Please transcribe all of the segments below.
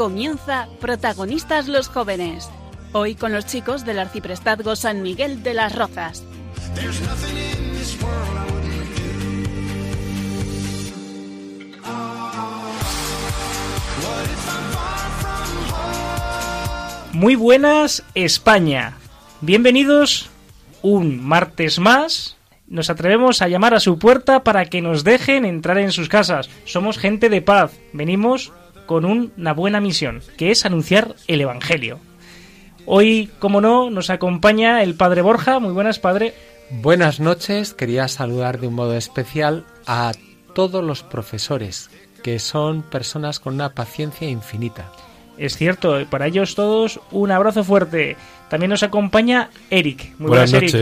Comienza Protagonistas los Jóvenes. Hoy con los chicos del Arciprestazgo San Miguel de las Rozas. Muy buenas España. Bienvenidos un martes más. Nos atrevemos a llamar a su puerta para que nos dejen entrar en sus casas. Somos gente de paz. Venimos con una buena misión, que es anunciar el Evangelio. Hoy, como no, nos acompaña el Padre Borja. Muy buenas, Padre. Buenas noches. Quería saludar de un modo especial a todos los profesores, que son personas con una paciencia infinita. Es cierto, para ellos todos un abrazo fuerte. También nos acompaña Eric. Muy buenas, noches,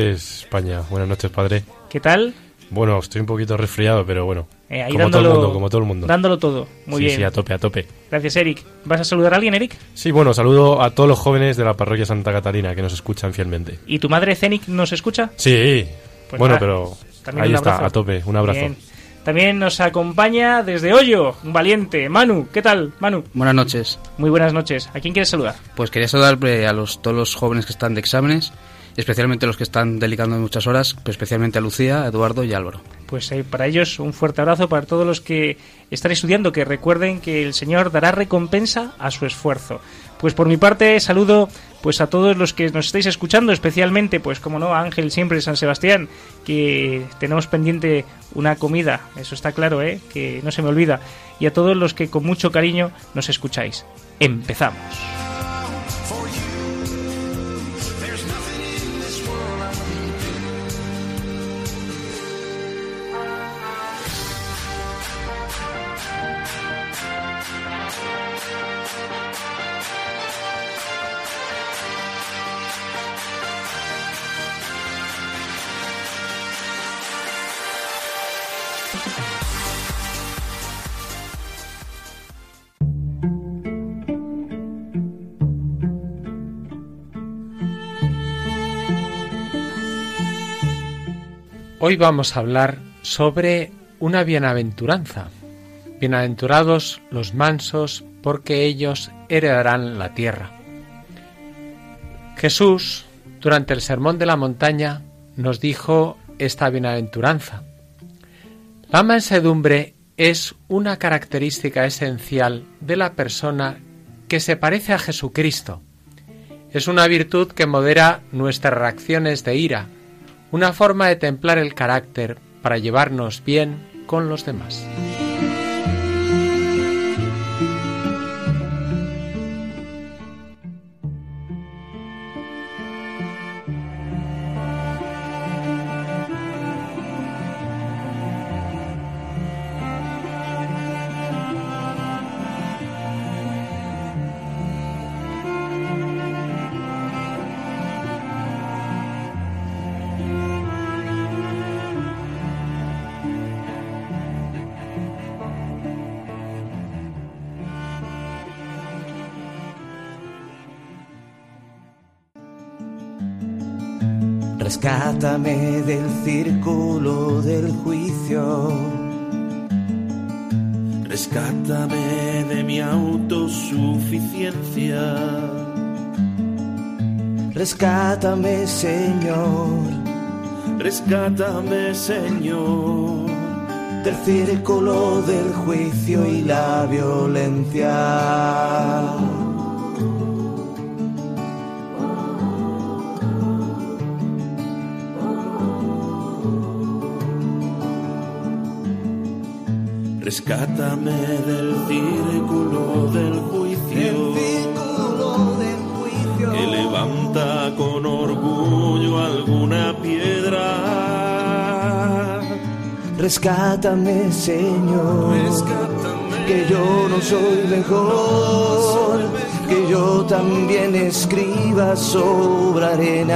España. Buenas noches, padre. ¿Qué tal? Bueno, estoy un poquito resfriado, pero bueno. Eh, ahí como dándolo- todo el mundo, como todo el mundo. Dándolo todo. Muy sí, bien. sí, a tope, a tope. Gracias, Eric. ¿Vas a saludar a alguien, Eric? Sí, bueno, saludo a todos los jóvenes de la parroquia Santa Catarina que nos escuchan fielmente. ¿Y tu madre Zenic nos escucha? Sí, Pues bueno, nada, pero también ahí está, a tope, un abrazo. Bien. También nos acompaña desde Hoyo, un valiente. Manu, ¿qué tal, Manu? Buenas noches. Muy buenas noches. ¿A quién quieres saludar? Pues quería saludar eh, a los, todos los jóvenes que están de exámenes, especialmente los que están dedicando muchas horas, especialmente a Lucía, Eduardo y Álvaro. Pues eh, para ellos un fuerte abrazo para todos los que están estudiando, que recuerden que el Señor dará recompensa a su esfuerzo. Pues por mi parte saludo pues a todos los que nos estáis escuchando, especialmente pues como no a Ángel siempre San Sebastián, que tenemos pendiente una comida, eso está claro, ¿eh? que no se me olvida, y a todos los que con mucho cariño nos escucáis. Empezamos. Hoy vamos a hablar sobre una bienaventuranza. Bienaventurados los mansos, porque ellos heredarán la tierra. Jesús, durante el Sermón de la Montaña, nos dijo esta bienaventuranza. La mansedumbre es una característica esencial de la persona que se parece a Jesucristo. Es una virtud que modera nuestras reacciones de ira, una forma de templar el carácter para llevarnos bien con los demás. Del juicio. Rescátame de mi autosuficiencia. Rescátame, Señor, Rescátame, Señor. del círculo del juicio y la violencia. Rescátame del círculo del juicio. del juicio. que levanta con orgullo alguna piedra. Rescátame, Señor, que yo no soy mejor, que yo también escriba sobre arena.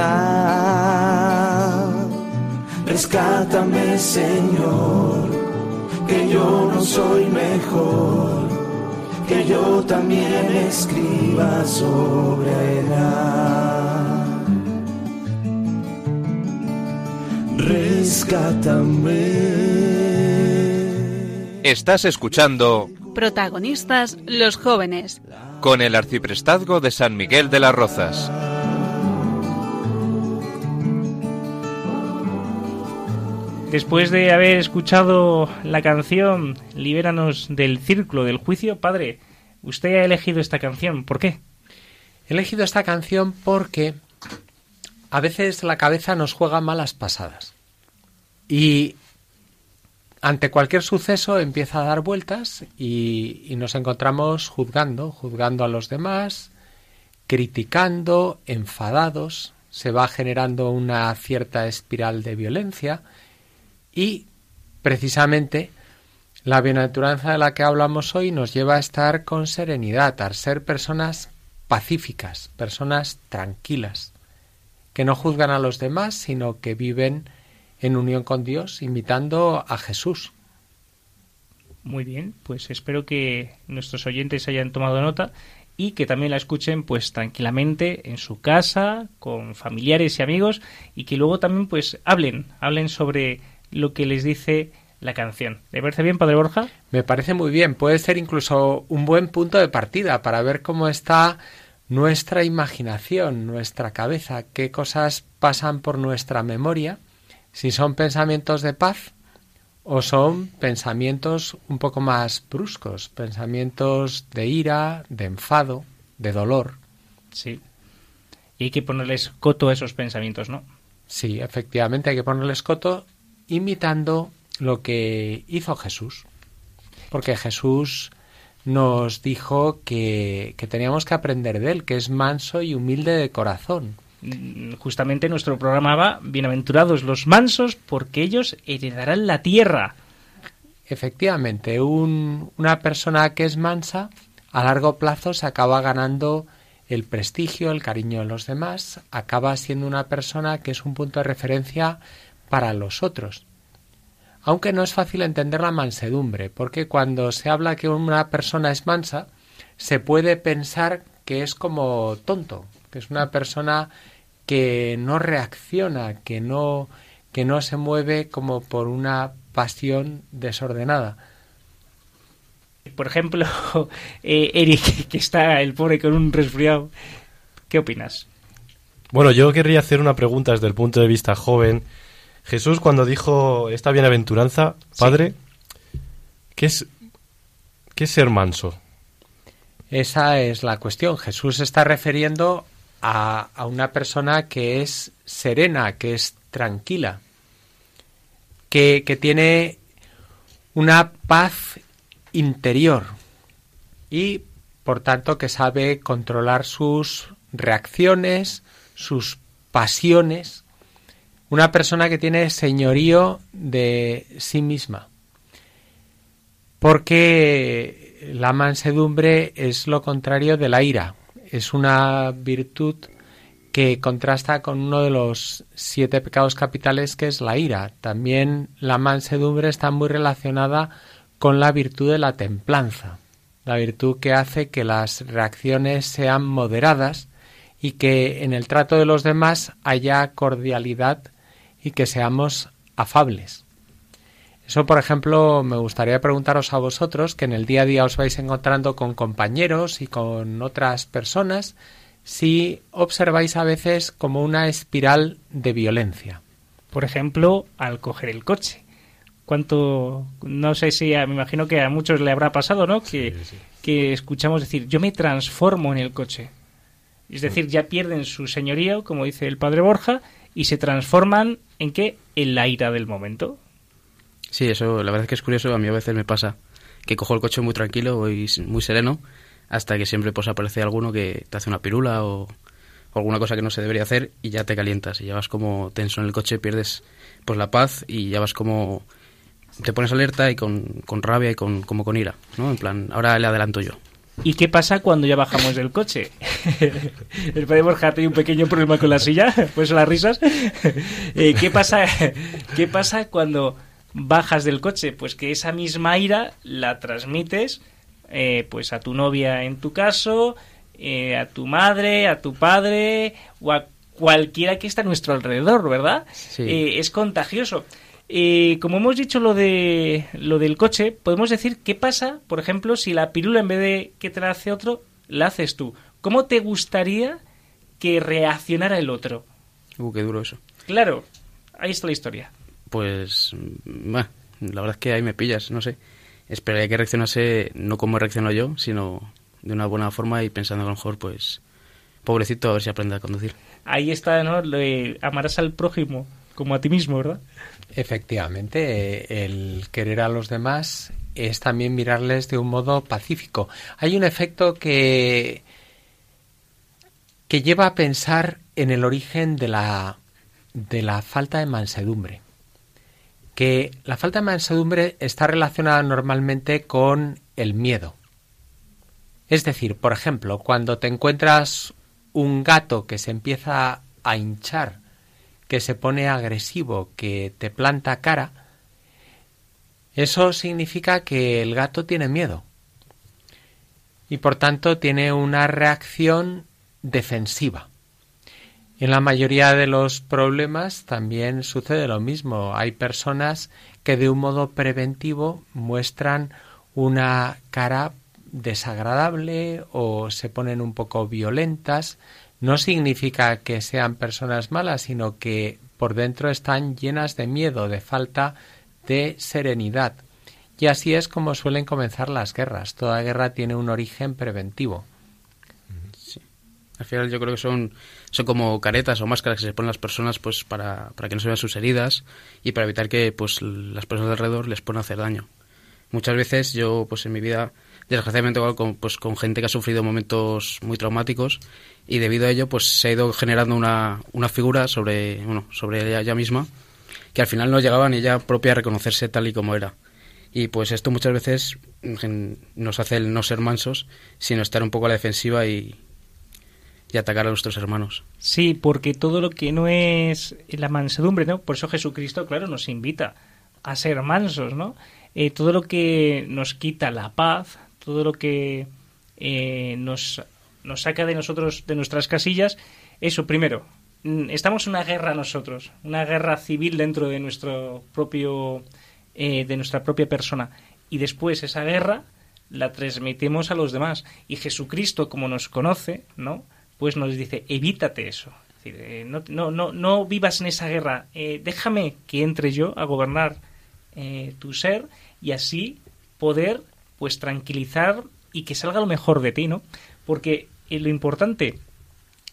Rescátame, Señor, que yo no soy mejor, que yo también escriba sobre arena. Rescátame. Estás escuchando Protagonistas los jóvenes. con el arciprestazgo de San Miguel de las Rozas. Después de haber escuchado la canción Libéranos del círculo del juicio, padre, usted ha elegido esta canción. ¿Por qué? He elegido esta canción porque a veces la cabeza nos juega malas pasadas. Y ante cualquier suceso empieza a dar vueltas y, y nos encontramos juzgando, juzgando a los demás, criticando, enfadados, se va generando una cierta espiral de violencia y precisamente la bienaventuranza de la que hablamos hoy nos lleva a estar con serenidad, a ser personas pacíficas, personas tranquilas, que no juzgan a los demás, sino que viven en unión con Dios, imitando a Jesús. Muy bien, pues espero que nuestros oyentes hayan tomado nota y que también la escuchen pues tranquilamente en su casa, con familiares y amigos y que luego también pues hablen, hablen sobre lo que les dice la canción. ¿Le parece bien, Padre Borja? Me parece muy bien, puede ser incluso un buen punto de partida para ver cómo está nuestra imaginación, nuestra cabeza, qué cosas pasan por nuestra memoria, si son pensamientos de paz o son pensamientos un poco más bruscos, pensamientos de ira, de enfado, de dolor. Sí. Y hay que ponerles coto a esos pensamientos, ¿no? Sí, efectivamente hay que ponerles coto imitando lo que hizo Jesús. Porque Jesús nos dijo que, que teníamos que aprender de él, que es manso y humilde de corazón. Mm, Justamente nuestro programa va Bienaventurados los mansos porque ellos heredarán la tierra. Efectivamente, un- una persona que es mansa a largo plazo se acaba ganando el prestigio, el cariño de los demás, acaba siendo una persona que es un punto de referencia para los otros. Aunque no es fácil entender la mansedumbre, porque cuando se habla que una persona es mansa, se puede pensar que es como tonto, que es una persona que no reacciona, que no, que no se mueve como por una pasión desordenada. Por ejemplo, eh, Eric, que está el pobre con un resfriado. ¿Qué opinas? Bueno, yo querría hacer una pregunta desde el punto de vista joven. Jesús, cuando dijo esta bienaventuranza, Padre, ¿qué, es, ¿qué es ser manso? Esa es la cuestión. Jesús está refiriendo a, a una persona que es serena, que es tranquila, que, que tiene una paz interior y, por tanto, que sabe controlar sus reacciones, sus pasiones, una persona que tiene señorío de sí misma. Porque la mansedumbre es lo contrario de la ira, es una virtud que contrasta con uno de los siete pecados capitales que es la ira. También la mansedumbre está muy relacionada con la virtud de la templanza, la virtud que hace que las reacciones sean moderadas y que en el trato de los demás haya cordialidad y que seamos afables. Eso, por ejemplo, me gustaría preguntaros a vosotros, que en el día a día os vais encontrando con compañeros y con otras personas, si observáis a veces como una espiral de violencia. Por ejemplo, al coger el coche. ¿Cuánto? No sé si, a- me imagino que a muchos le habrá pasado, ¿no? Que, que escuchamos decir, yo me transformo en el coche. Es decir, ya pierden su señorío, como dice el padre Borja, y se transforman en qué? En la ira del momento. Sí, eso la verdad es que es curioso, a mí a veces me pasa que cojo el coche muy tranquilo, voy muy sereno, hasta que siempre pues aparece alguno que te hace una pirula o, o alguna cosa que no se debería hacer y ya te calientas y ya vas como tenso en el coche, pierdes pues la paz y ya vas como te pones alerta y con, con rabia y con, como con ira, ¿no? En plan, ahora le adelanto yo. ¿Y qué pasa cuando ya bajamos del coche? El padre Borja tiene un pequeño problema con la silla, pues las risas. Eh, ¿qué, pasa, ¿Qué pasa cuando bajas del coche? Pues que esa misma ira la transmites eh, pues a tu novia en tu caso, eh, a tu madre, a tu padre o a cualquiera que está a nuestro alrededor, ¿verdad? Sí. Eh, es contagioso. Eh, como hemos dicho lo de lo del coche, podemos decir qué pasa, por ejemplo, si la pirula en vez de que te la hace otro, la haces tú. ¿Cómo te gustaría que reaccionara el otro? Uh, qué duro eso. Claro, ahí está la historia. Pues, mm, bah, la verdad es que ahí me pillas, no sé. Esperaría que reaccionase no como reacciono yo, sino de una buena forma y pensando que a lo mejor, pues, pobrecito, a ver si aprende a conducir. Ahí está, ¿no? Lo de amarás al prójimo como a ti mismo, ¿verdad? Efectivamente, el querer a los demás es también mirarles de un modo pacífico. Hay un efecto que que lleva a pensar en el origen de la de la falta de mansedumbre. Que la falta de mansedumbre está relacionada normalmente con el miedo. Es decir, por ejemplo, cuando te encuentras un gato que se empieza a hinchar, que se pone agresivo, que te planta cara, eso significa que el gato tiene miedo y por tanto tiene una reacción defensiva. En la mayoría de los problemas también sucede lo mismo. Hay personas que de un modo preventivo muestran una cara desagradable o se ponen un poco violentas. No significa que sean personas malas, sino que por dentro están llenas de miedo, de falta de serenidad. Y así es como suelen comenzar las guerras. Toda guerra tiene un origen preventivo. Al final yo creo que son, son como caretas o máscaras que se ponen las personas pues para, para que no se vean sus heridas y para evitar que pues las personas de alrededor les puedan hacer daño. Muchas veces yo pues en mi vida desgraciadamente con, pues, con gente que ha sufrido momentos muy traumáticos y debido a ello pues se ha ido generando una, una figura sobre, bueno, sobre ella, ella misma que al final no llegaba ni ella propia a reconocerse tal y como era. Y pues esto muchas veces en- nos hace el no ser mansos, sino estar un poco a la defensiva y, y atacar a nuestros hermanos. Sí, porque todo lo que no es la mansedumbre, ¿no? Por eso Jesucristo, claro, nos invita a ser mansos, ¿no? Eh, todo lo que nos quita la paz, todo lo que eh, nos, nos saca de nosotros, de nuestras casillas, eso primero. mm, Estamos en una guerra nosotros, una guerra civil dentro de nuestro propio, eh, de nuestra propia persona, y después esa guerra la transmitimos a los demás. Y Jesucristo, como nos conoce, ¿no? Pues nos dice, evítate eso. Es eh, no, no, no, no vivas en esa guerra. eh, déjame que entre yo a gobernar eh, tu ser y así poder pues tranquilizar y que salga lo mejor de ti, ¿no? Porque eh, lo importante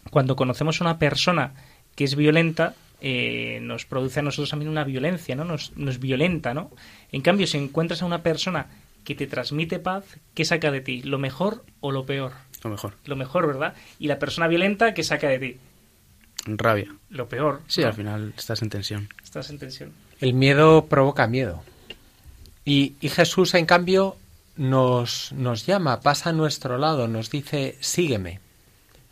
cuando conocemos a una persona que es violenta eh, nos produce a nosotros también una violencia, ¿no? Nos, nos violenta, ¿no? En cambio, si encuentras a una persona que te transmite paz, ¿qué saca de ti? ¿Lo mejor o lo peor? Lo mejor. Lo mejor, ¿verdad? Y la persona violenta, ¿qué saca de ti? Rabia. Lo peor. Sí, ¿no? al final estás en tensión. Estás en tensión. El miedo provoca miedo. Y, y Jesús, en cambio, nos, nos llama, pasa a nuestro lado, nos dice, sígueme.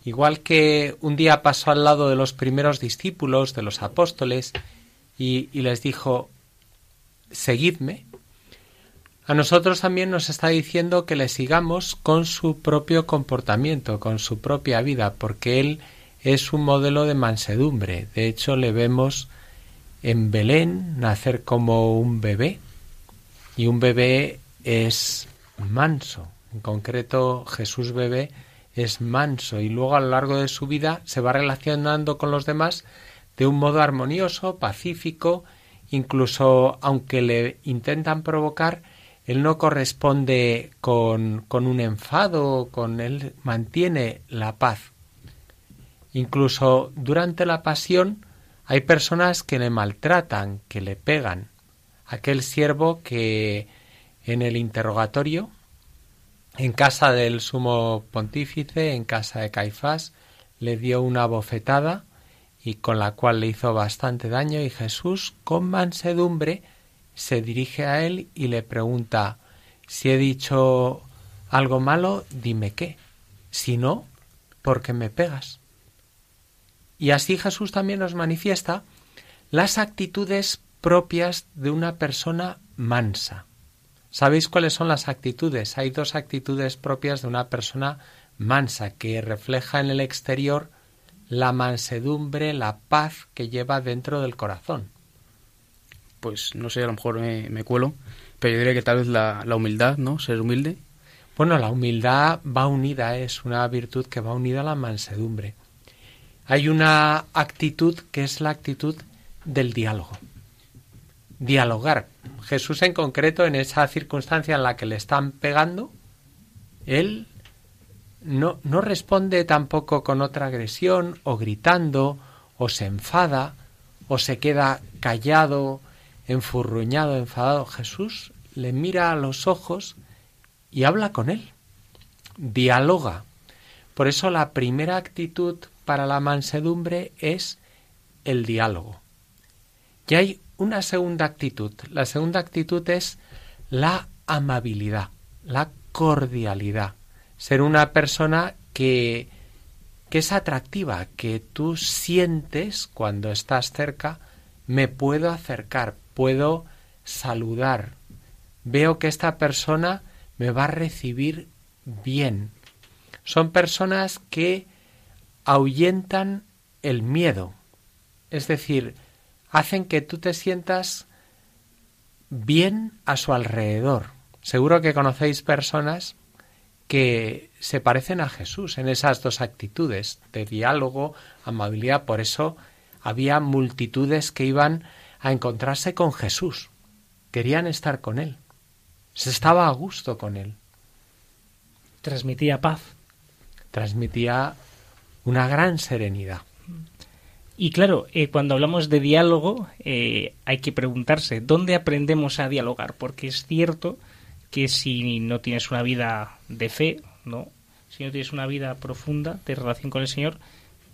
Igual que un día pasó al lado de los primeros discípulos, de los apóstoles, y, y les dijo, seguidme, a nosotros también nos está diciendo que le sigamos con su propio comportamiento, con su propia vida, porque Él es un modelo de mansedumbre. De hecho, le vemos en Belén nacer como un bebé, y un bebé es manso. En concreto, Jesús bebé es manso y luego a lo largo de su vida se va relacionando con los demás de un modo armonioso, pacífico, incluso aunque le intentan provocar, él no corresponde con, con un enfado, con él mantiene la paz. Incluso durante la pasión hay personas que le maltratan, que le pegan. Aquel siervo que en el interrogatorio, en casa del sumo pontífice, en casa de Caifás, le dio una bofetada y con la cual le hizo bastante daño y Jesús con mansedumbre se dirige a él y le pregunta, si he dicho algo malo, dime qué. Si no, ¿por qué me pegas? Y así Jesús también nos manifiesta las actitudes propias de una persona mansa. ¿Sabéis cuáles son las actitudes? Hay dos actitudes propias de una persona mansa que refleja en el exterior la mansedumbre, la paz que lleva dentro del corazón. Pues no sé, a lo mejor me, cuelo, pero yo diría que tal vez la, la, humildad, ¿no? Ser humilde. Bueno, la humildad va unida, es una virtud que va unida a la mansedumbre. Hay una actitud que es la actitud del diálogo. Dialogar. Jesús en concreto, en esa circunstancia en la que le están pegando, él no, no responde tampoco con otra agresión o gritando o se enfada o se queda callado, enfurruñado, enfadado. Jesús le mira a los ojos y habla con él, dialoga. Por eso la primera actitud para la mansedumbre es el diálogo. Y hay una segunda actitud. La segunda actitud es la amabilidad, la cordialidad ser una persona que, que es atractiva, que tú sientes cuando estás cerca, me puedo acercar, puedo saludar, veo que esta persona me va a recibir bien. Son personas que ahuyentan el miedo, es decir, hacen que tú te sientas bien a su alrededor. Seguro que conocéis personas que se parecen a Jesús en esas dos actitudes de diálogo, amabilidad. Por eso había multitudes que iban a encontrarse con Jesús. Querían estar con Él. Se estaba a gusto con Él. Transmitía paz. Transmitía una gran serenidad. Y claro, eh, cuando hablamos de diálogo, eh, hay que preguntarse, ¿dónde aprendemos a dialogar? Porque es cierto que si no tienes una vida de fe, ¿no? Si no tienes una vida profunda de relación con el Señor,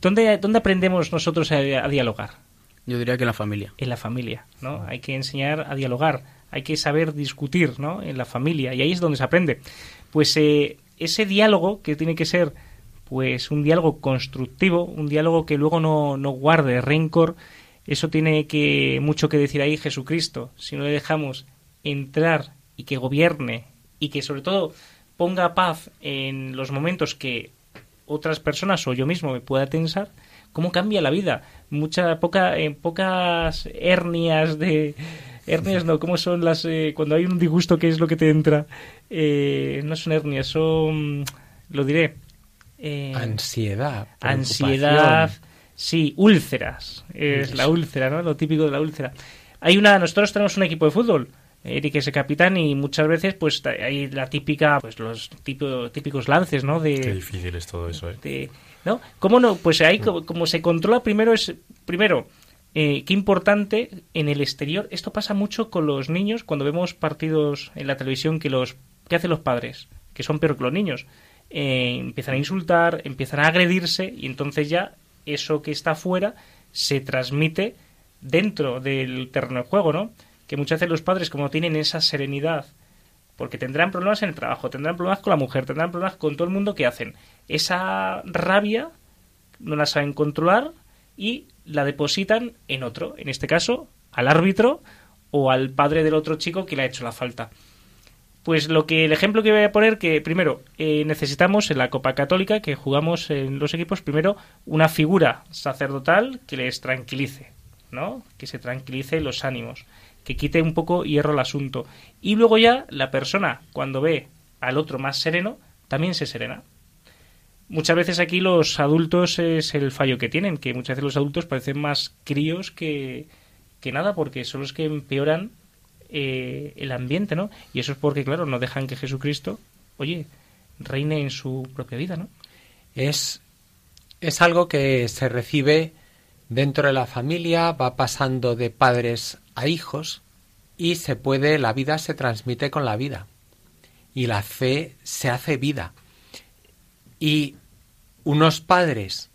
¿dónde, dónde aprendemos nosotros a, dialogar? Yo diría que en la familia. En la familia, ¿no? Hay que enseñar a dialogar, hay que saber discutir, ¿no? En la familia, y ahí es donde se aprende. Pues eh, ese diálogo que tiene que ser, pues, un diálogo constructivo, un diálogo que luego no, no guarde rencor, eso tiene que mucho que decir ahí Jesucristo. Si no le dejamos entrar y que gobierne y que sobre todo ponga paz en los momentos que otras personas o yo mismo me pueda tensar, cómo cambia la vida. Mucha poca en pocas hernias de hernias no, cómo son las eh, cuando hay un disgusto qué es lo que te entra. Eh, no son hernias, son lo diré. Eh, ansiedad. Ansiedad. Sí, úlceras. Es la úlcera, ¿no? Lo típico de la úlcera. Hay una nosotros tenemos un equipo de fútbol Eric es el capitán y muchas veces pues hay la típica pues los típicos lances no de qué difícil es todo eso ¿eh? no cómo no pues ahí como, se controla primero es primero eh, qué importante en el exterior. Esto pasa mucho con los niños cuando vemos partidos en la televisión que los que hacen los padres que son peor que los niños. Eh, empiezan a insultar empiezan a agredirse y entonces ya eso que está fuera se transmite dentro del terreno de juego no que muchas veces los padres, como tienen esa serenidad, porque tendrán problemas en el trabajo, tendrán problemas con la mujer, tendrán problemas con todo el mundo que hacen, esa rabia no la saben controlar y la depositan en otro, en este caso al árbitro o al padre del otro chico que le ha hecho la falta. Pues lo que el ejemplo que voy a poner que primero eh, necesitamos en la Copa Católica que jugamos en los equipos primero una figura sacerdotal que les tranquilice, ¿no? Que se tranquilice los ánimos que quite un poco hierro al asunto. Y luego ya la persona, cuando ve al otro más sereno, también se serena. Muchas veces aquí los adultos es el fallo que tienen, que muchas veces los adultos parecen más críos que, que nada, porque son los que empeoran eh, el ambiente, ¿no? Y eso es porque, claro, no dejan que Jesucristo, oye, reine en su propia vida, ¿no? Es, es algo que se recibe dentro de la familia, va pasando de padres a hijos y se puede, la vida se transmite con la vida. Y la fe se hace vida. Y unos padres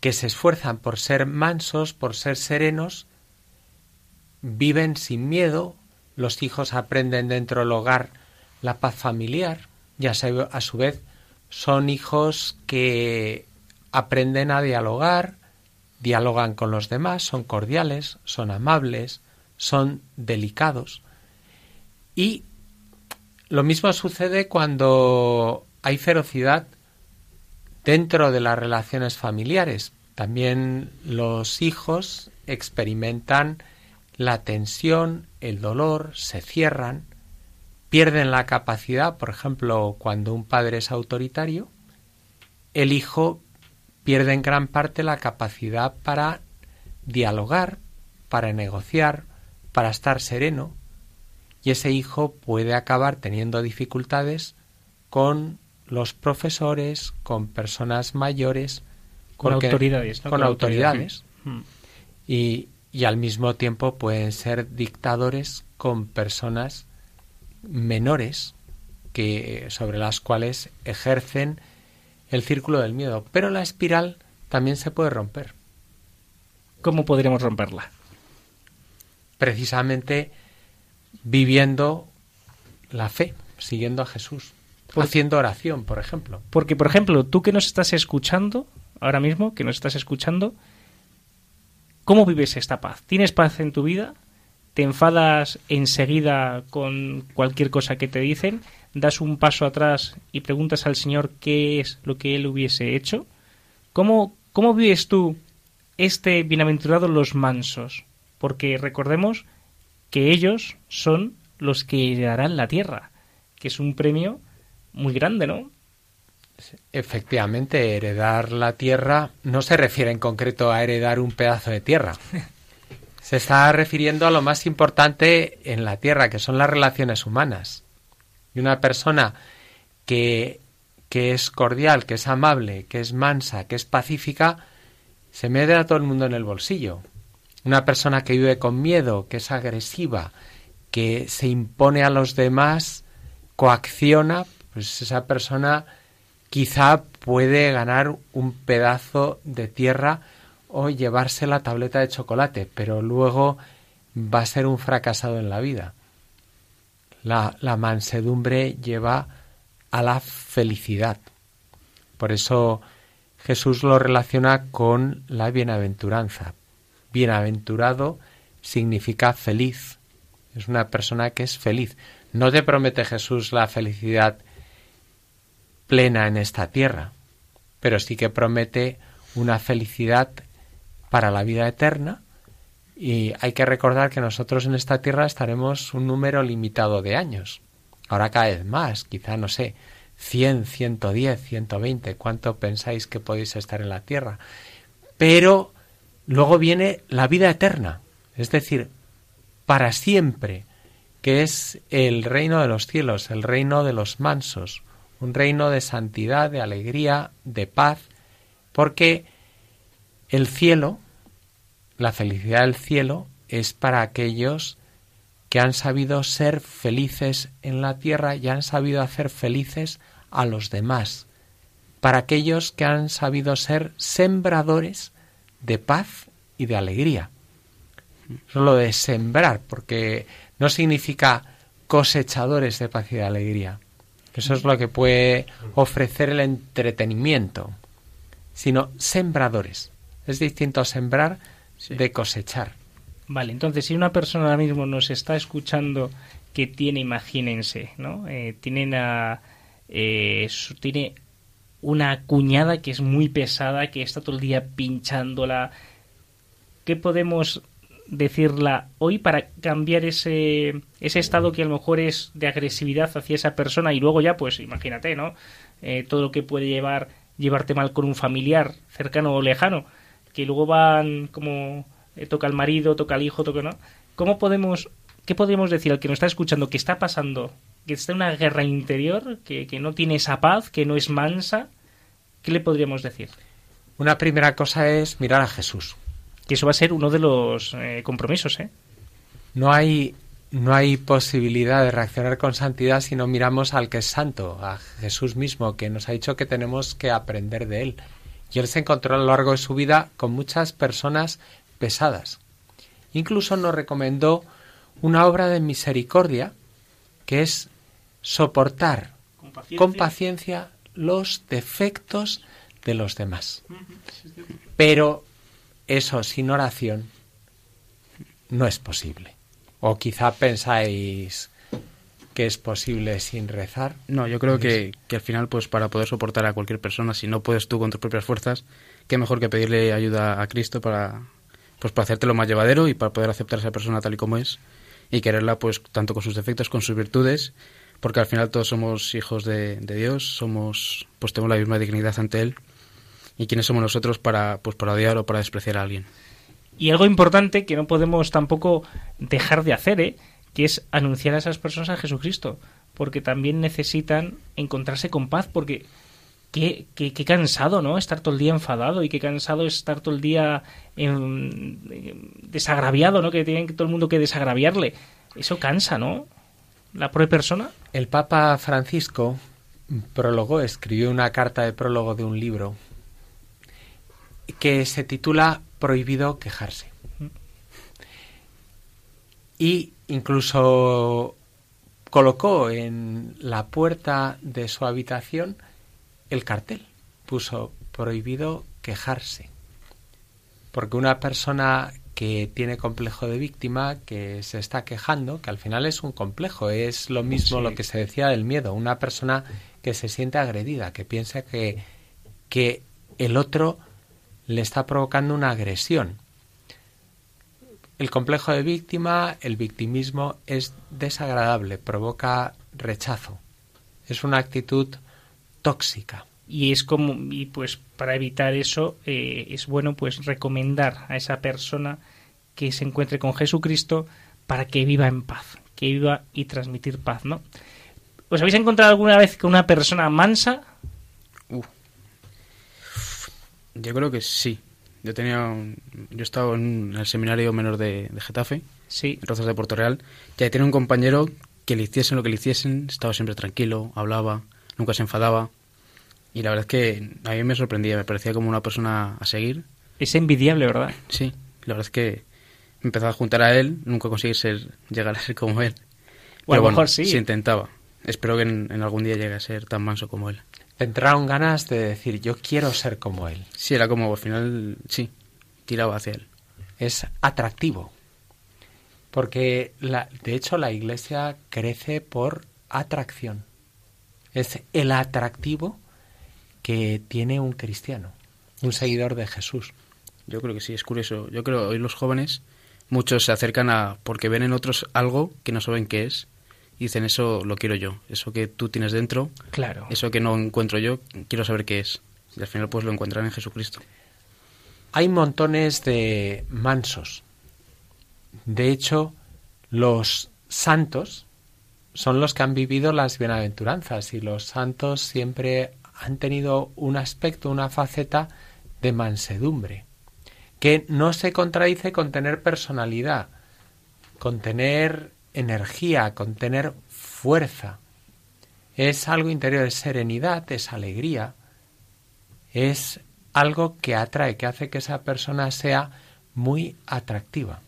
que se esfuerzan por ser mansos, por ser serenos, viven sin miedo, los hijos aprenden dentro del hogar la paz familiar. Y a su- a su vez son hijos que aprenden a dialogar, dialogan con los demás, son cordiales, son amables, son delicados. Y lo mismo sucede cuando hay ferocidad dentro de las relaciones familiares. También los hijos experimentan la tensión, el dolor, se cierran, pierden la capacidad, por ejemplo, cuando un padre es autoritario, el hijo pierde en gran parte la capacidad para dialogar, para negociar, para estar sereno, y ese hijo puede acabar teniendo dificultades con los profesores, con personas mayores, Con autoridades, ¿no? con Con autoridades, Mm. y, y al mismo tiempo pueden ser dictadores con personas menores que sobre las cuales ejercen el círculo del miedo, pero la espiral también se puede romper. ¿Cómo podríamos romperla? Precisamente viviendo la fe, siguiendo a Jesús, Por- haciendo oración, por ejemplo. Porque, por ejemplo, tú que nos estás escuchando, ahora mismo, que nos estás escuchando, ¿cómo vives esta paz? ¿Tienes paz en tu vida? ¿Te enfadas enseguida con cualquier cosa que te dicen? ¿Das un paso atrás y preguntas al Señor qué es lo que Él hubiese hecho? ¿Cómo, cómo vives tú este bienaventurado los mansos? Porque recordemos que ellos son los que heredarán la tierra, que es un premio muy grande, ¿no? Efectivamente, heredar la tierra no se refiere en concreto a heredar un pedazo de tierra. Se está refiriendo a lo más importante en la tierra, que son las relaciones humanas. Y una persona que, que es cordial, que es amable, que es mansa, que es pacífica, se mete a todo el mundo en el bolsillo. Una persona que vive con miedo, que es agresiva, que se impone a los demás, coacciona, pues esa persona quizá puede ganar un pedazo de tierra o llevarse la tableta de chocolate, pero luego va a ser un fracasado en la vida. La, mansedumbre lleva a la felicidad. Por eso Jesús lo relaciona con la bienaventuranza. Bienaventurado significa feliz. Es una persona que es feliz. No te promete Jesús la felicidad plena en esta tierra, pero sí que promete una felicidad para la vida eterna y hay que recordar que nosotros en esta tierra estaremos un número limitado de años. Ahora cada vez más, quizá no sé, 100, 110, 120, ¿cuánto pensáis que podéis estar en la tierra? Pero luego viene la vida eterna, es decir, para siempre, que es el reino de los cielos, el reino de los mansos, un reino de santidad, de alegría, de paz, porque el cielo, la felicidad del cielo, es para aquellos que han sabido ser felices en la tierra y han sabido hacer felices a los demás, para aquellos que han sabido ser sembradores de paz y de alegría. Solo de sembrar, porque no significa cosechadores de paz y de alegría. Eso es lo que puede ofrecer el entretenimiento, sino sembradores. Es distinto sembrar de cosechar. Vale, entonces si una persona ahora mismo nos está escuchando que tiene, imagínense, ¿no? Eh, tiene, una, eh, su- tiene una cuñada que es muy pesada, que está todo el día pinchándola. ¿Qué podemos decirla hoy para cambiar ese, ese estado que a lo mejor es de agresividad hacia esa persona y luego ya, pues imagínate, ¿no? Eh, todo lo que puede llevar llevarte mal con un familiar cercano o lejano, que luego van como eh, toca al marido, toca al hijo, toca no. ¿Cómo podemos, qué podemos decir al que nos está escuchando que está pasando, que está en una guerra interior, que, que no tiene esa paz, que no es mansa? ¿Qué le podríamos decir? Una primera cosa es mirar a Jesús. Que eso va a ser uno de los eh, compromisos, ¿eh? No hay, no hay posibilidad de reaccionar con santidad si no miramos al que es santo, a Jesús mismo, que nos ha dicho que tenemos que aprender de él. Y él se encontró a lo largo de su vida con muchas personas pesadas. Incluso nos recomendó una obra de misericordia que es soportar con paciencia, los defectos de los demás. Pero eso sin oración no es posible. O quizá pensáis que es posible sin rezar. No, yo creo que, que, al final, pues para poder soportar a cualquier persona, si no puedes tú con tus propias fuerzas, qué mejor que pedirle ayuda a Cristo para, pues para hacértelo más llevadero y para poder aceptar a esa persona tal y como es y quererla pues tanto con sus defectos, con sus virtudes, porque al final todos somos hijos de, de Dios, somos pues tenemos la misma dignidad ante Él y quiénes somos nosotros para pues para odiar o para despreciar a alguien. Y algo importante que no podemos tampoco dejar de hacer, ¿eh? que es anunciar a esas personas a Jesucristo, porque también necesitan encontrarse con paz, porque qué, qué, qué, cansado, ¿no? Estar todo el día enfadado y qué cansado es estar todo el día en, desagraviado, ¿no? Que tienen todo el mundo que desagraviarle. Eso cansa, ¿no? La propia persona. El Papa Francisco prologó, escribió una carta de prólogo de un libro que se titula Prohibido quejarse. Y incluso colocó en la puerta de su habitación el cartel. Puso prohibido quejarse. Porque una persona que tiene complejo de víctima, que se está quejando, que al final es un complejo, es lo mismo sí. lo que se decía del miedo, una persona que se siente agredida, que piensa que, que el otro le está provocando una agresión. El complejo de víctima, el victimismo es desagradable, provoca rechazo. Es una actitud tóxica. Y es como, y pues para evitar eso, eh, es bueno pues recomendar a esa persona que se encuentre con Jesucristo para que viva en paz, que viva y transmitir paz, ¿no? ¿Os habéis encontrado alguna vez con una persona mansa? Uh. Yo creo que sí. Yo tenía, un, yo estaba en el seminario menor de, de Getafe, sí. en Rozas de Puerto Real, y ahí tenía un compañero que le hiciesen lo que le hiciesen, estaba siempre tranquilo, hablaba, nunca se enfadaba. Y la verdad es que a mí me sorprendía, me parecía como una persona a seguir. Es envidiable, ¿verdad? Sí, la verdad es que me empezaba a juntar a él, nunca conseguí ser, llegar a ser como él. O a lo mejor sí. Se intentaba. Espero que en, en, algún día llegue a ser tan manso como él. Entraron ganas de decir, yo quiero ser como él. Sí, era como, al final, sí, tiraba hacia él. Es atractivo. Porque, la, de hecho, la iglesia crece por atracción. Es el atractivo que tiene un cristiano, un seguidor de Jesús. Yo creo que sí, es curioso. Yo creo que hoy los jóvenes, muchos se acercan a porque ven en otros algo que no saben qué es y dicen eso lo quiero yo, eso que tú tienes dentro, claro. eso que no encuentro yo, quiero saber qué es. Y al final pues lo encuentran en Jesucristo. Hay montones de mansos. De hecho, los santos son los que han vivido las bienaventuranzas y los santos siempre han tenido un aspecto, una faceta de mansedumbre, que no se contradice con tener personalidad, con tener energía, con tener fuerza. Es algo interior, es serenidad, es alegría, es algo que atrae, que hace que esa persona sea muy atractiva.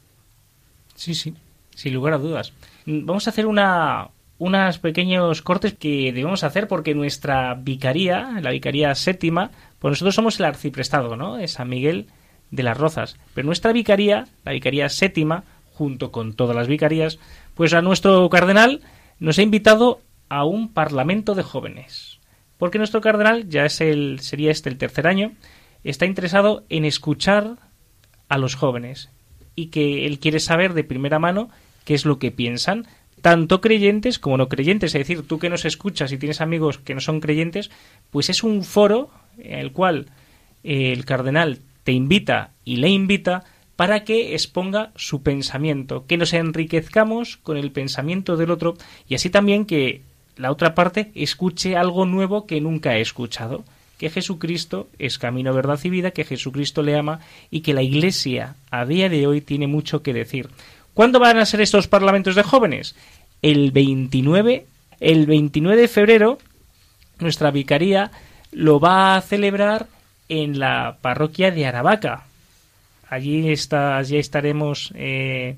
Sí, sí, sin lugar a dudas. Vamos a hacer una, unos pequeños cortes que debemos hacer porque nuestra vicaría, la vicaría séptima, pues nosotros somos el arciprestado, ¿no? De San Miguel de las Rozas. Pero nuestra vicaría, la vicaría séptima, junto con todas las vicarías, pues a nuestro cardenal nos ha invitado a un parlamento de jóvenes. Porque nuestro cardenal, ya es el, sería este el tercer año, está interesado en escuchar a los jóvenes y que él quiere saber de primera mano qué es lo que piensan, tanto creyentes como no creyentes. Es decir, tú que nos escuchas y tienes amigos que no son creyentes, pues es un foro en el cual eh, el cardenal te invita y le invita para que exponga su pensamiento, que nos enriquezcamos con el pensamiento del otro y así también que la otra parte escuche algo nuevo que nunca ha escuchado, que Jesucristo es camino, verdad y vida, que Jesucristo le ama y que la Iglesia a día de hoy tiene mucho que decir. ¿Cuándo van a ser estos parlamentos de jóvenes? El 29, el 29 de febrero nuestra vicaría lo va a celebrar en la parroquia de Aravaca, allí está, allí estaremos eh,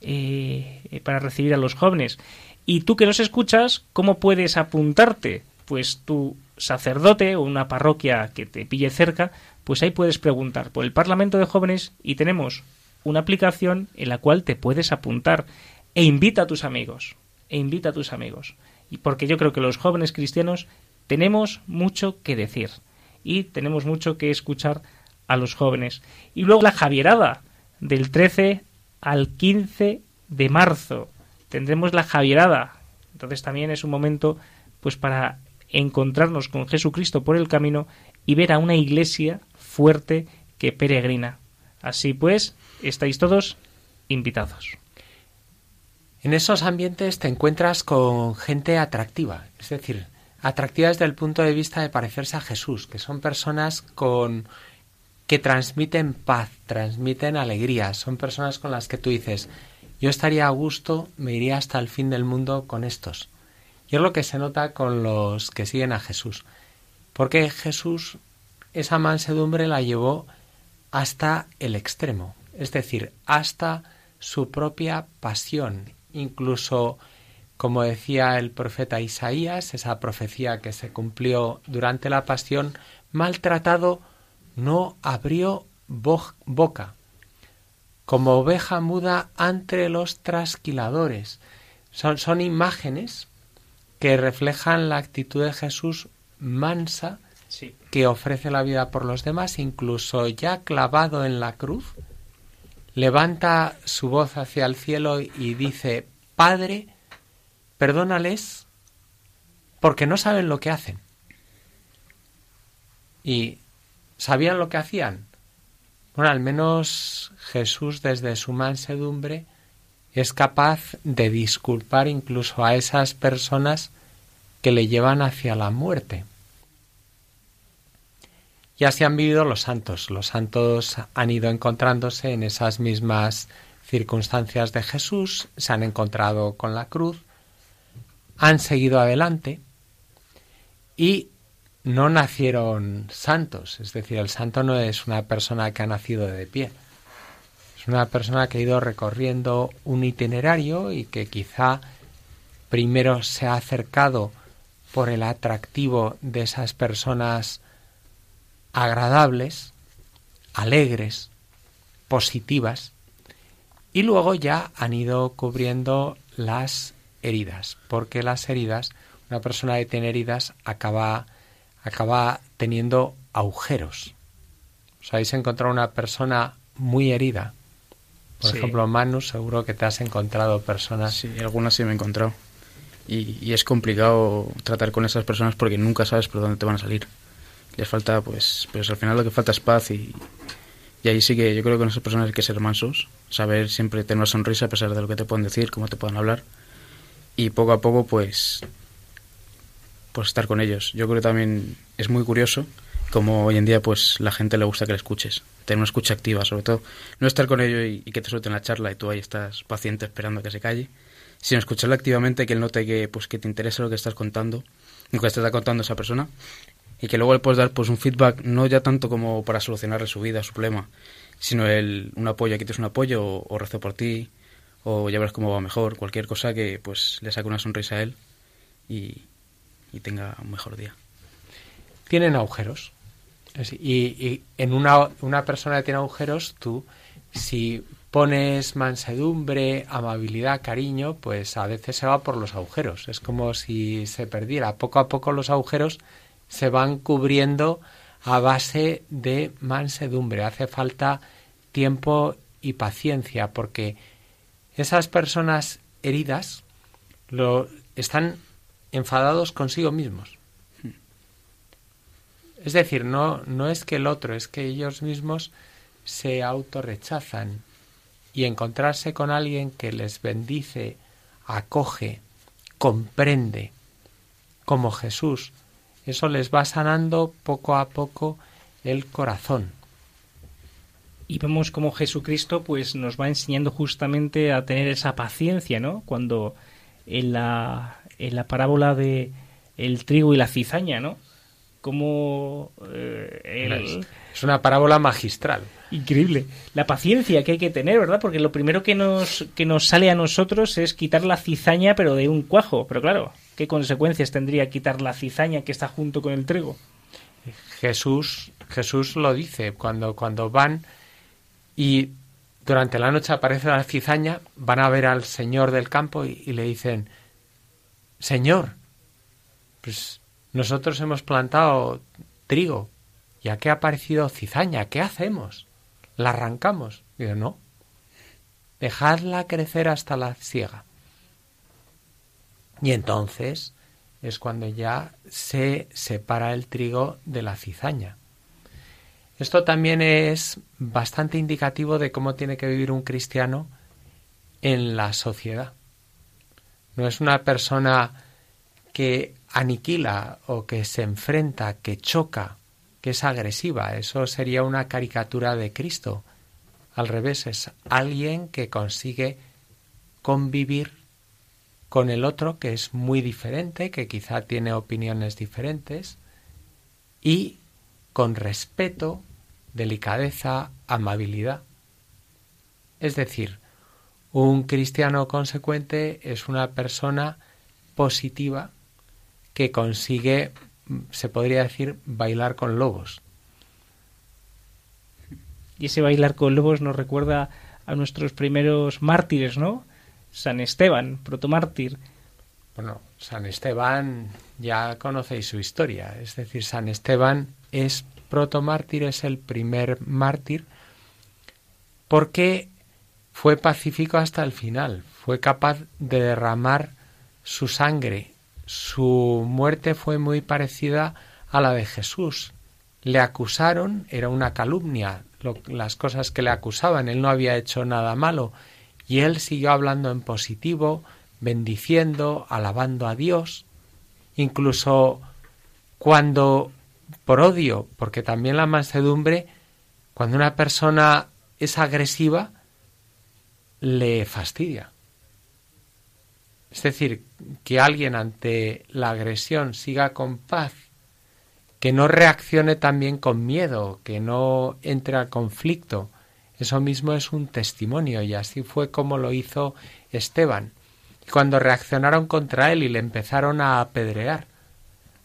eh, para recibir a los jóvenes. Y tú que nos escuchas, ¿cómo puedes apuntarte? Pues tu sacerdote o una parroquia que te pille cerca, pues ahí puedes preguntar por el Parlamento de Jóvenes y tenemos una aplicación en la cual te puedes apuntar e invita a tus amigos, e invita a tus amigos. Y porque yo creo que los jóvenes cristianos tenemos mucho que decir y tenemos mucho que escuchar a los jóvenes. Y luego la Javierada del 13 al 15 de marzo. Tendremos la Javierada. Entonces también es un momento pues para encontrarnos con Jesucristo por el camino y ver a una iglesia fuerte que peregrina. Así pues, estáis todos invitados. En esos ambientes te encuentras con gente atractiva, es decir, atractiva desde el punto de vista de parecerse a Jesús, que son personas con que transmiten paz, transmiten alegría, son personas con las que tú dices, yo estaría a gusto, me iría hasta el fin del mundo con estos. Y es lo que se nota con los que siguen a Jesús. Porque Jesús esa mansedumbre la llevó hasta el extremo, es decir, hasta su propia pasión, incluso como decía el profeta Isaías, esa profecía que se cumplió durante la pasión, maltratado no abrió boca, como oveja muda entre los trasquiladores. Son, son imágenes que reflejan la actitud de Jesús mansa que ofrece la vida por los demás, incluso ya clavado en la cruz, levanta su voz hacia el cielo y dice, Padre, perdónales porque no saben lo que hacen. Y ¿sabían lo que hacían? Bueno, al menos Jesús desde su mansedumbre es capaz de disculpar incluso a esas personas que le llevan hacia la muerte. Y así han vivido los santos. Los santos han ido encontrándose en esas mismas circunstancias de Jesús, se han encontrado con la cruz, han seguido adelante y no nacieron santos. Es decir, el santo no es una persona que ha nacido de pie. Es una persona que ha ido recorriendo un itinerario y que quizá primero se ha acercado por el atractivo de esas personas agradables, alegres, positivas, y luego ya han ido cubriendo las heridas, porque las heridas, una persona que tiene heridas acaba, acaba teniendo agujeros. ¿Os habéis encontrado una persona muy herida? Por ejemplo, Manu, seguro que te has encontrado personas. Sí, algunas sí me he encontrado. Y, y, es complicado tratar con esas personas porque nunca sabes por dónde te van a salir les falta, pues, pues al final lo que falta es paz y, y ahí sí que yo creo que con esas personas hay que ser mansos, saber siempre tener una sonrisa a pesar de lo que te pueden decir, cómo te puedan hablar y poco a poco pues pues estar con ellos. Yo creo que también es muy curioso como hoy en día pues la gente le gusta que le escuches, tener una escucha activa sobre todo, no estar con ellos y, que te suelten la charla y tú ahí estás paciente esperando a que se calle, sino escucharle activamente que él note que pues que te interesa lo que estás contando, lo que te está contando esa persona y que luego le puedes dar pues un feedback no ya tanto como para solucionarle su vida, su problema, sino el, un apoyo, aquí tienes un apoyo o, rezo por ti o ya verás cómo va mejor, cualquier cosa que pues le saque una sonrisa a él y, tenga un mejor día. Tienen agujeros. Y, y, en una, una persona que tiene agujeros, tú, si pones mansedumbre, amabilidad, cariño, pues a veces se va por los agujeros. Es como si se perdiera. Poco a poco los agujeros se van cubriendo a base de mansedumbre. Hace falta tiempo y paciencia porque esas personas heridas lo están enfadados consigo mismos. Es decir, no, no es que el otro, es que ellos mismos se autorrechazan y encontrarse con alguien que les bendice, acoge, comprende, como Jesús, eso les va sanando poco a poco el corazón. Y vemos como Jesucristo pues nos va enseñando justamente a tener esa paciencia, ¿no? Cuando en la, en la parábola de el trigo y la cizaña, ¿no? como eh, el- Es una parábola magistral. Increíble. La paciencia que hay que tener, ¿verdad? Porque lo primero que nos, que nos sale a nosotros es quitar la cizaña, pero de un cuajo. Pero claro, ¿qué consecuencias tendría quitar la cizaña que está junto con el trigo? Jesús, Jesús lo dice cuando, cuando van y durante la noche aparece la cizaña, van a ver al Señor del campo y, le dicen, Señor, pues nosotros hemos plantado trigo y aquí ha aparecido cizaña, ¿qué hacemos? ¿La arrancamos? Yo, no, dejadla crecer hasta la siega. Y entonces es cuando ya se separa el trigo de la cizaña. Esto también es bastante indicativo de cómo tiene que vivir un cristiano en la sociedad. No es una persona que aniquila o que se enfrenta, que choca, que es agresiva. Eso sería una caricatura de Cristo. Al revés, es alguien que consigue convivir con el otro que es muy diferente, que quizá tiene opiniones diferentes, y con respeto, delicadeza, amabilidad. Es decir, un cristiano consecuente es una persona positiva que consigue, se podría decir, bailar con lobos. Y ese bailar con lobos nos recuerda a nuestros primeros mártires, ¿no? San Esteban, protomártir. Bueno, San Esteban ya conocéis su historia, es decir, San Esteban es protomártir, es el primer mártir, porque fue pacífico hasta el final, fue capaz de derramar su sangre, su muerte fue muy parecida a la de Jesús. Le acusaron, era una calumnia, las cosas que le acusaban, él no había hecho nada malo, y él siguió hablando en positivo, bendiciendo, alabando a Dios, incluso cuando por odio, porque también la mansedumbre, cuando una persona es agresiva, le fastidia. Es decir, que alguien ante la agresión siga con paz, que no reaccione también con miedo, que no entre al conflicto, eso mismo es un testimonio y así fue como lo hizo Esteban. Y cuando reaccionaron contra él y le empezaron a apedrear,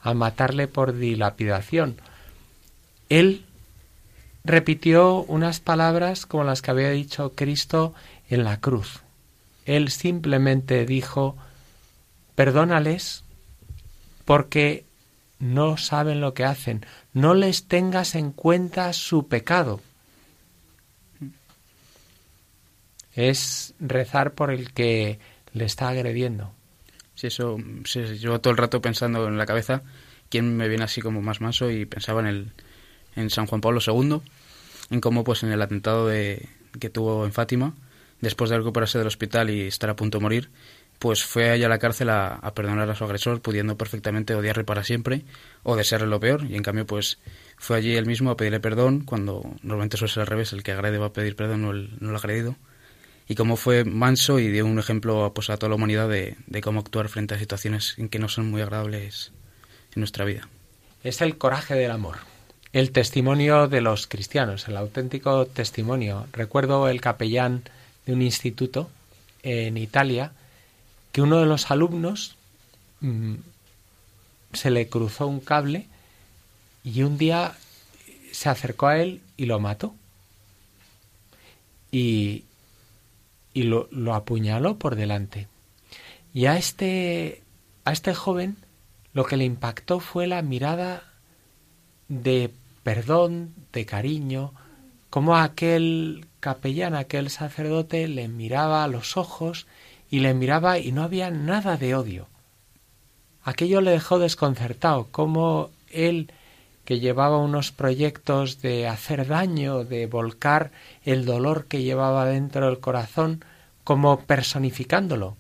a matarle por dilapidación, él repitió unas palabras como las que había dicho Cristo en la cruz. Él simplemente dijo, perdónales porque no saben lo que hacen, no les tengas en cuenta su pecado. Es rezar por el que le está agrediendo. Sí, eso, yo todo el rato pensando en la cabeza quién me viene así como más manso y pensaba en el en San Juan Pablo II, en cómo pues en el atentado de, que tuvo en Fátima, después de recuperarse del hospital y estar a punto de morir, pues fue allá a la cárcel a, a perdonar a su agresor, pudiendo perfectamente odiarle para siempre o desearle lo peor, y en cambio pues fue allí él mismo a pedirle perdón, cuando normalmente suele ser al revés, el que agrede va a pedir perdón, no el, no el agredido, y cómo fue manso y dio un ejemplo pues, a toda la humanidad de, cómo actuar frente a situaciones en que no son muy agradables en nuestra vida. Es el coraje del amor, el testimonio de los cristianos, el auténtico testimonio. Recuerdo el capellán de un instituto en Italia que uno de los alumnos mm, se le cruzó un cable y un día se acercó a él y lo mató. Y, y lo, apuñaló por delante. Y a este, a este joven lo que le impactó fue la mirada de perdón, de cariño, como aquel capellán, aquel sacerdote le miraba a los ojos y le miraba y no había nada de odio. Aquello le dejó desconcertado, como él que llevaba unos proyectos de hacer daño, de volcar el dolor que llevaba dentro del corazón, como personificándolo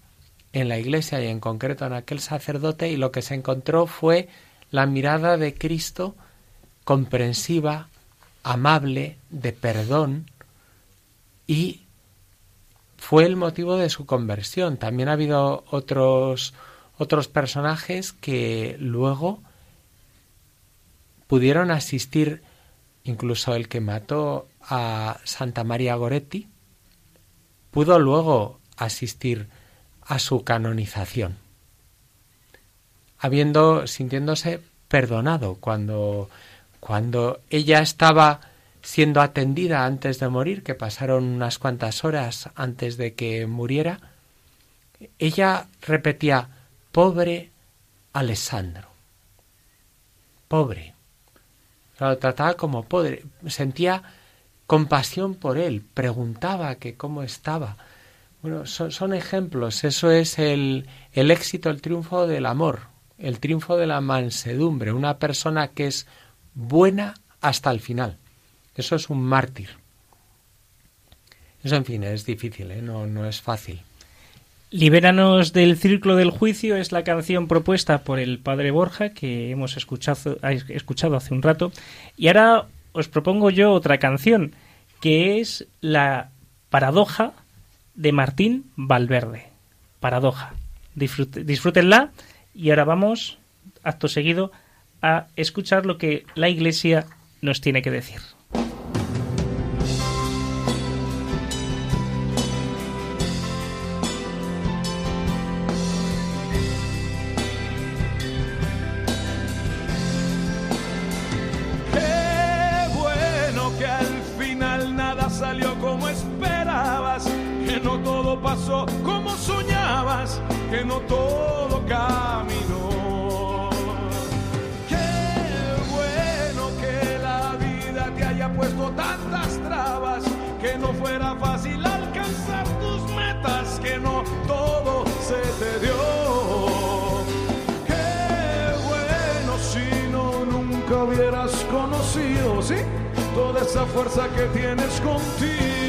en la iglesia y en concreto en aquel sacerdote, y lo que se encontró fue la mirada de Cristo comprensiva, amable, de perdón, y fue el motivo de su conversión. También ha habido otros otros personajes que luego pudieron asistir incluso el que mató a Santa María Goretti, pudo luego asistir a su canonización, habiendo sintiéndose perdonado cuando cuando ella estaba siendo atendida antes de morir, que pasaron unas cuantas horas antes de que muriera, ella repetía, pobre Alessandro, pobre. Lo trataba como pobre, sentía compasión por él, preguntaba que cómo estaba. Bueno, son, son ejemplos, eso es el, el éxito, el triunfo del amor, el triunfo de la mansedumbre, una persona que es buena hasta el final. Eso es un mártir. Eso, en fin, es difícil, ¿eh? no, no es fácil. Libéranos del círculo del juicio es la canción propuesta por el padre Borja que hemos escuchado, escuchado hace un rato. Y ahora os propongo yo otra canción que es la paradoja de Martín Valverde. Paradoja. disfrútenla y ahora vamos, acto seguido, a escuchar lo que la Iglesia nos tiene que decir. No fuera fácil alcanzar tus metas, que no todo se te dio. Qué bueno si no nunca hubieras conocido, ¿sí? Toda esa fuerza que tienes contigo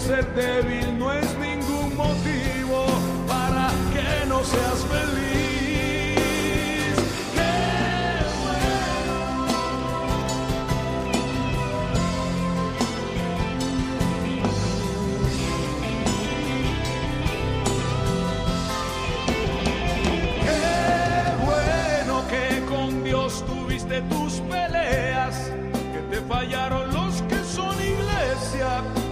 ser débil no es ningún motivo para que no seas feliz. Tus peleas, que te fallaron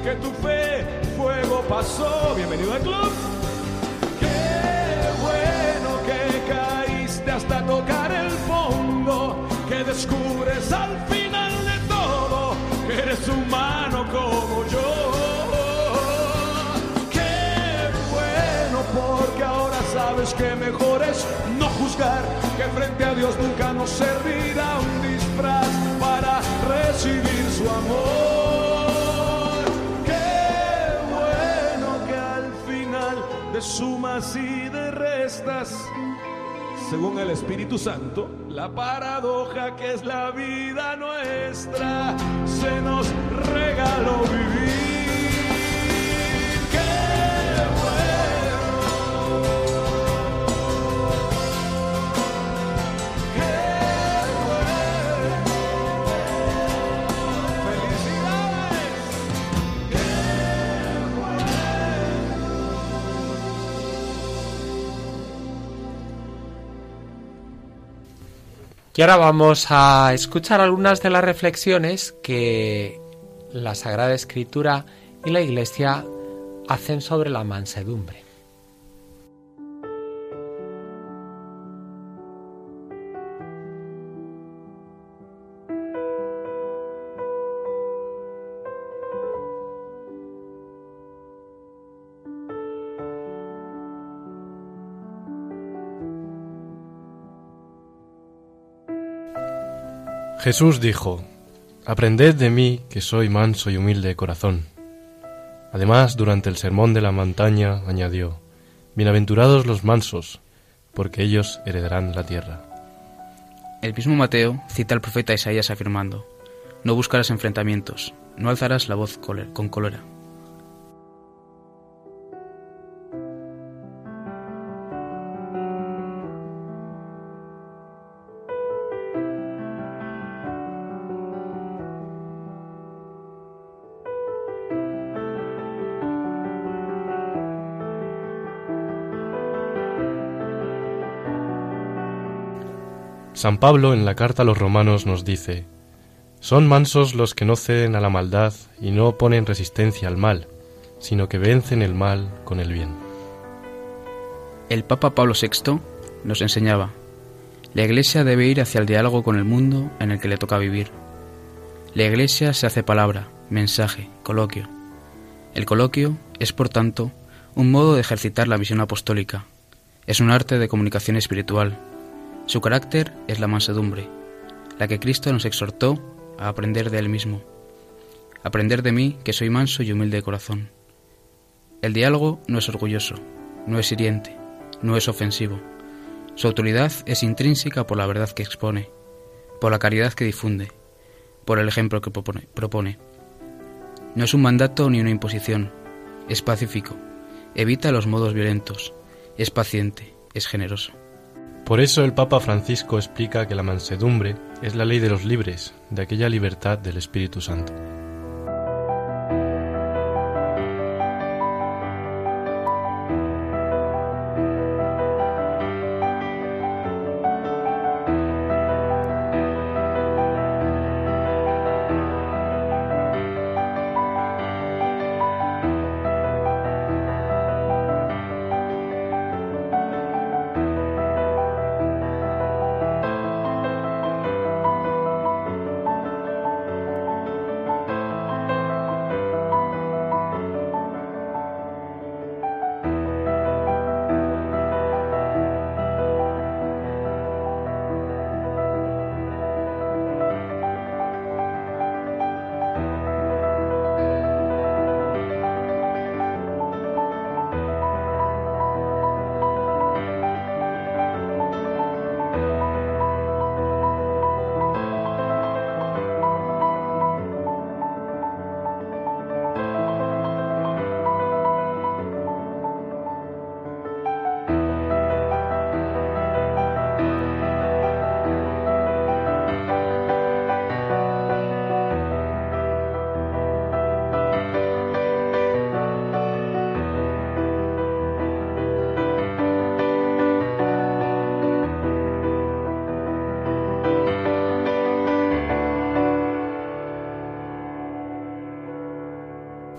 que tu fe fuego pasó. Bienvenido al club. Qué bueno que caíste hasta tocar el fondo, que descubres al final de todo que eres humano como yo. Qué bueno porque ahora sabes que mejor es no juzgar, que frente a Dios nunca nos servirá sumas y de restas, según el Espíritu Santo, la paradoja que es la vida nuestra, se nos regaló vivir. Y ahora vamos a escuchar algunas de las reflexiones que la Sagrada Escritura y la Iglesia hacen sobre la mansedumbre. Jesús dijo, Aprended de mí que soy manso y humilde de corazón. Además, durante el sermón de la montaña, añadió, Bienaventurados los mansos, porque ellos heredarán la tierra. El mismo Mateo cita al profeta Isaías afirmando, No buscarás enfrentamientos, no alzarás la voz con cólera. San Pablo en la carta a los romanos nos dice, Son mansos los que no ceden a la maldad y no ponen resistencia al mal, sino que vencen el mal con el bien. El Papa Pablo VI nos enseñaba, la Iglesia debe ir hacia el diálogo con el mundo en el que le toca vivir. La Iglesia se hace palabra, mensaje, coloquio. El coloquio es, por tanto, un modo de ejercitar la misión apostólica. Es un arte de comunicación espiritual, su carácter es la mansedumbre, la que Cristo nos exhortó a aprender de Él mismo. Aprender de mí, que soy manso y humilde de corazón. El diálogo no es orgulloso, no es hiriente, no es ofensivo. Su autoridad es intrínseca por la verdad que expone, por la caridad que difunde, por el ejemplo que propone. No es un mandato ni una imposición, es pacífico, evita los modos violentos, es paciente, es generoso. Por eso el Papa Francisco explica que la mansedumbre es la ley de los libres, de aquella libertad del Espíritu Santo.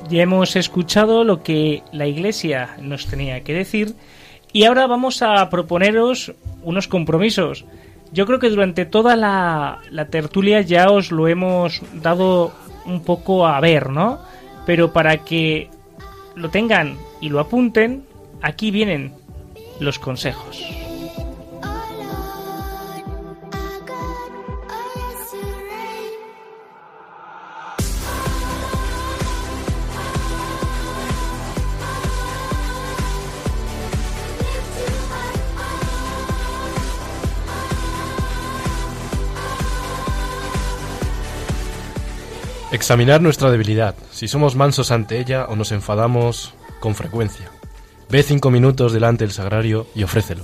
Ya hemos escuchado lo que la Iglesia nos tenía que decir y ahora vamos a proponeros unos compromisos. Yo creo que durante toda la, tertulia ya os lo hemos dado un poco a ver, ¿no? Pero para que lo tengan y lo apunten, aquí vienen los consejos. Examinar nuestra debilidad, si somos mansos ante ella o nos enfadamos con frecuencia. Ve cinco minutos delante del sagrario y ofrécelo.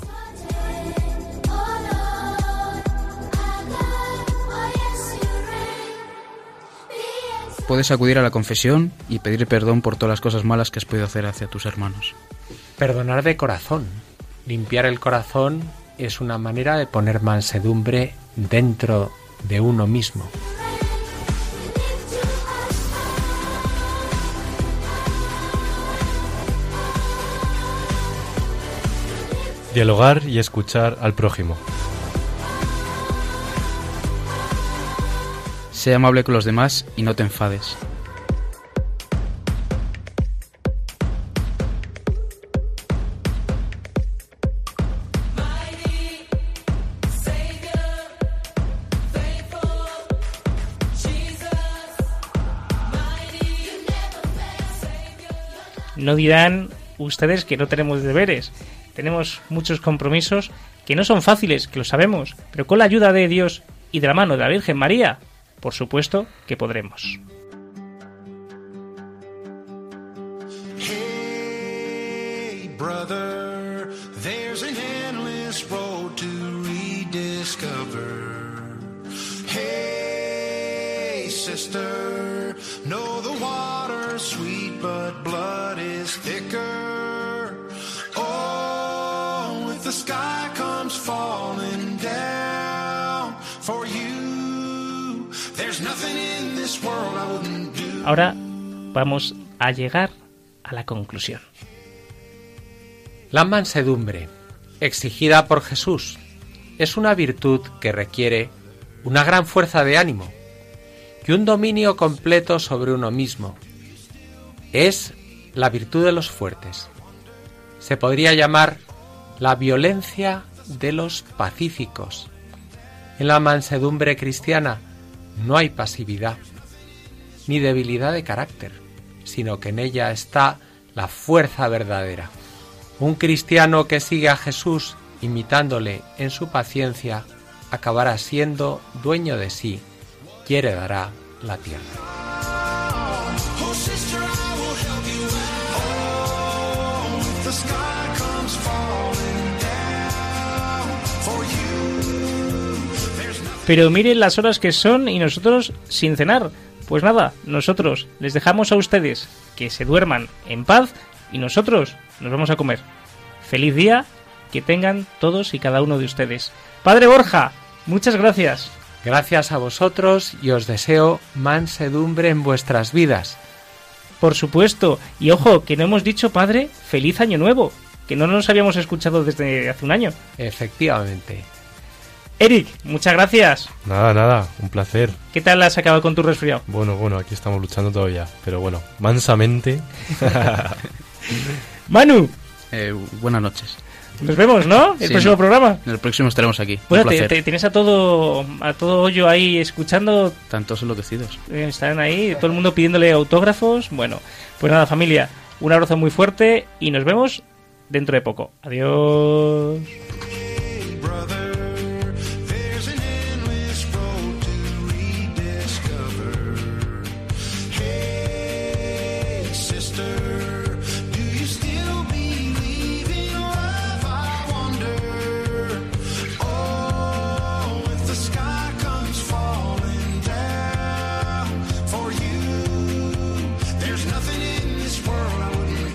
Puedes acudir a la confesión y pedir perdón por todas las cosas malas que has podido hacer hacia tus hermanos. Perdonar de corazón. Limpiar el corazón es una manera de poner mansedumbre dentro de uno mismo. Dialogar y escuchar al prójimo. Sé amable con los demás y no te enfades. No dirán ustedes que no tenemos deberes, tenemos muchos compromisos que no son fáciles, que lo sabemos, pero con la ayuda de Dios y de la mano de la Virgen María, por supuesto que podremos. Ahora vamos a llegar a la conclusión. La mansedumbre, exigida por Jesús, es una virtud que requiere una gran fuerza de ánimo y un dominio completo sobre uno mismo. Es la virtud de los fuertes. Se podría llamar la violencia de los pacíficos. En la mansedumbre cristiana no hay pasividad ni debilidad de carácter, sino que en ella está la fuerza verdadera. Un cristiano que sigue a Jesús imitándole en su paciencia acabará siendo dueño de sí y heredará la tierra. Pero miren las horas que son y nosotros sin cenar. Pues nada, nosotros les dejamos a ustedes que se duerman en paz y nosotros nos vamos a comer. Feliz día que tengan todos y cada uno de ustedes. Padre Borja, muchas gracias. Gracias a vosotros y os deseo mansedumbre en vuestras vidas. Por supuesto. Y ojo, que no hemos dicho, padre, feliz año nuevo. Que no nos habíamos escuchado desde hace un año. Efectivamente. Eric, muchas gracias. Nada, nada, un placer. ¿Qué tal has acabado con tu resfriado? Bueno, bueno, aquí estamos luchando todavía, pero bueno, mansamente. Manu, Eh, buenas noches. nos vemos, ¿no? El Sí, próximo no. programa. En el próximo estaremos aquí. Bueno, Un te, placer. te- tienes a todo a todo hoyo ahí escuchando, Tantos enloquecidos. eh, están ahí, todo el mundo pidiéndole autógrafos. Bueno, pues nada, familia, un abrazo muy fuerte y nos vemos dentro de poco. Adiós.